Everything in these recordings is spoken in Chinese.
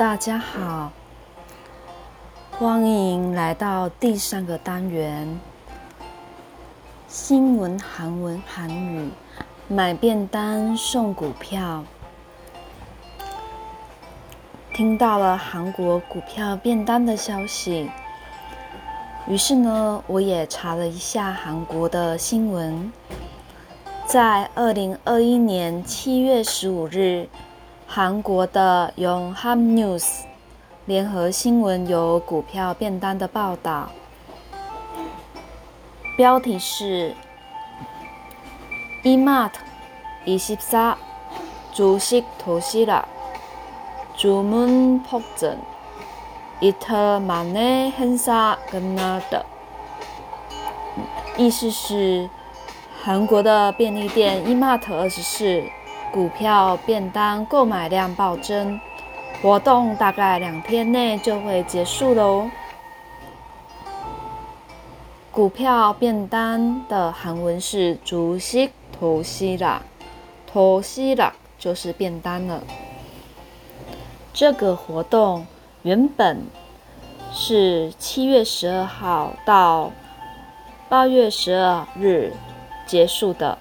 大家好，欢迎来到第三个单元——新闻韩文韩语，买便当送股票。听到了韩国股票便当的消息，于是呢，我也查了一下韩国的新闻。在二零二一年七月十五日，韩国的 Yonhap News 联合新闻有股票便当的报道，标题是 “Emart 二十三主席投息了”。주문폭증이틀만에행사끝났다意思是韩国的便利店 Emart 二十四 股票便当购买量暴增，活动大概两天内就会结束喽。股票便当的韩文是주식토스啦，토스啦就是便当了。这个活动原本是七月十二号到八月十二日结束的。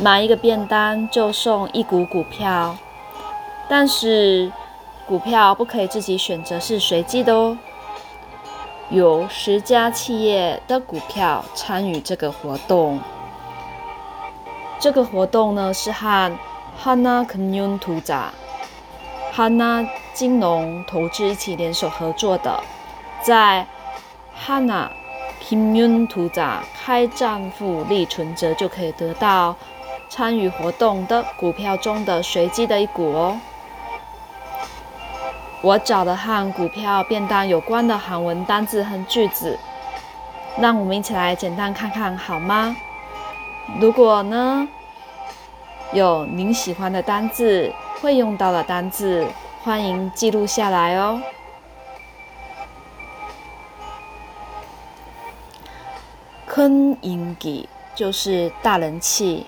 买一个便当就送一股股票，但是股票不可以自己选择，是随机的哦。有十家企业的股票参与这个活动，这个活动呢是和 Hana Commun 图扎。哈纳金融投资一起联手合作的，在哈纳金融图扎开账户立存折，就可以得到参与活动的股票中的随机的一股哦。我找的和股票便当有关的韩文单字和句子，让我们一起来简单看看好吗？如果呢有您喜欢的单字，会用到的单字，欢迎记录下来哦。큰인기就是大人气。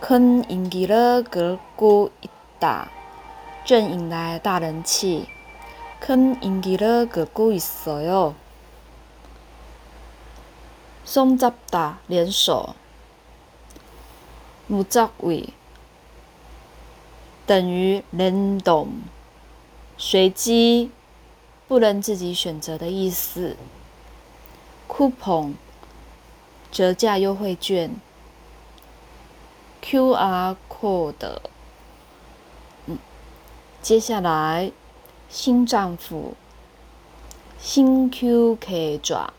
큰인기를끌고있 다， 正引来大人气，큰인기를끌고있어 요。 손잡다联手，무작 위。 等于 random，随机，不能自己选择的意思。coupon，折价优惠券。 QR code，嗯，接下来新丈夫，新 QK 爪，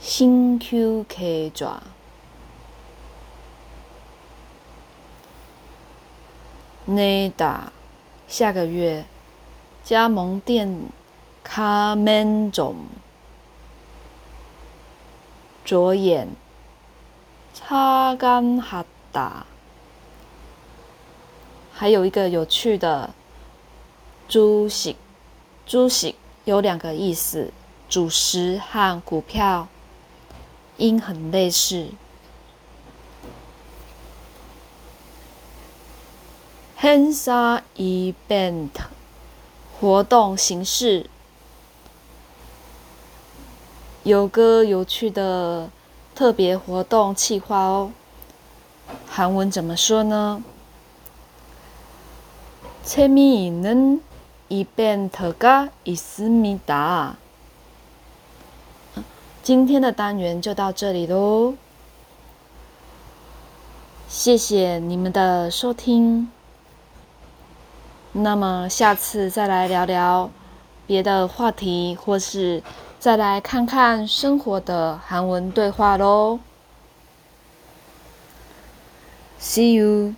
新 QK 爪。内达，下个月加盟店卡门总。着眼擦干哈达，还有一个有趣的猪喜猪喜有两个意思，主食和股票。音很类似。Hansa event 活动形式，有个有趣的特别活动企划哦。韩文怎么说呢？재미있는 event 가있습니 다。 今天的单元就到这里喽，谢谢你们的收听。那么下次再来聊聊别的话题，或是 再来看看生活的韩文对话喽。See you.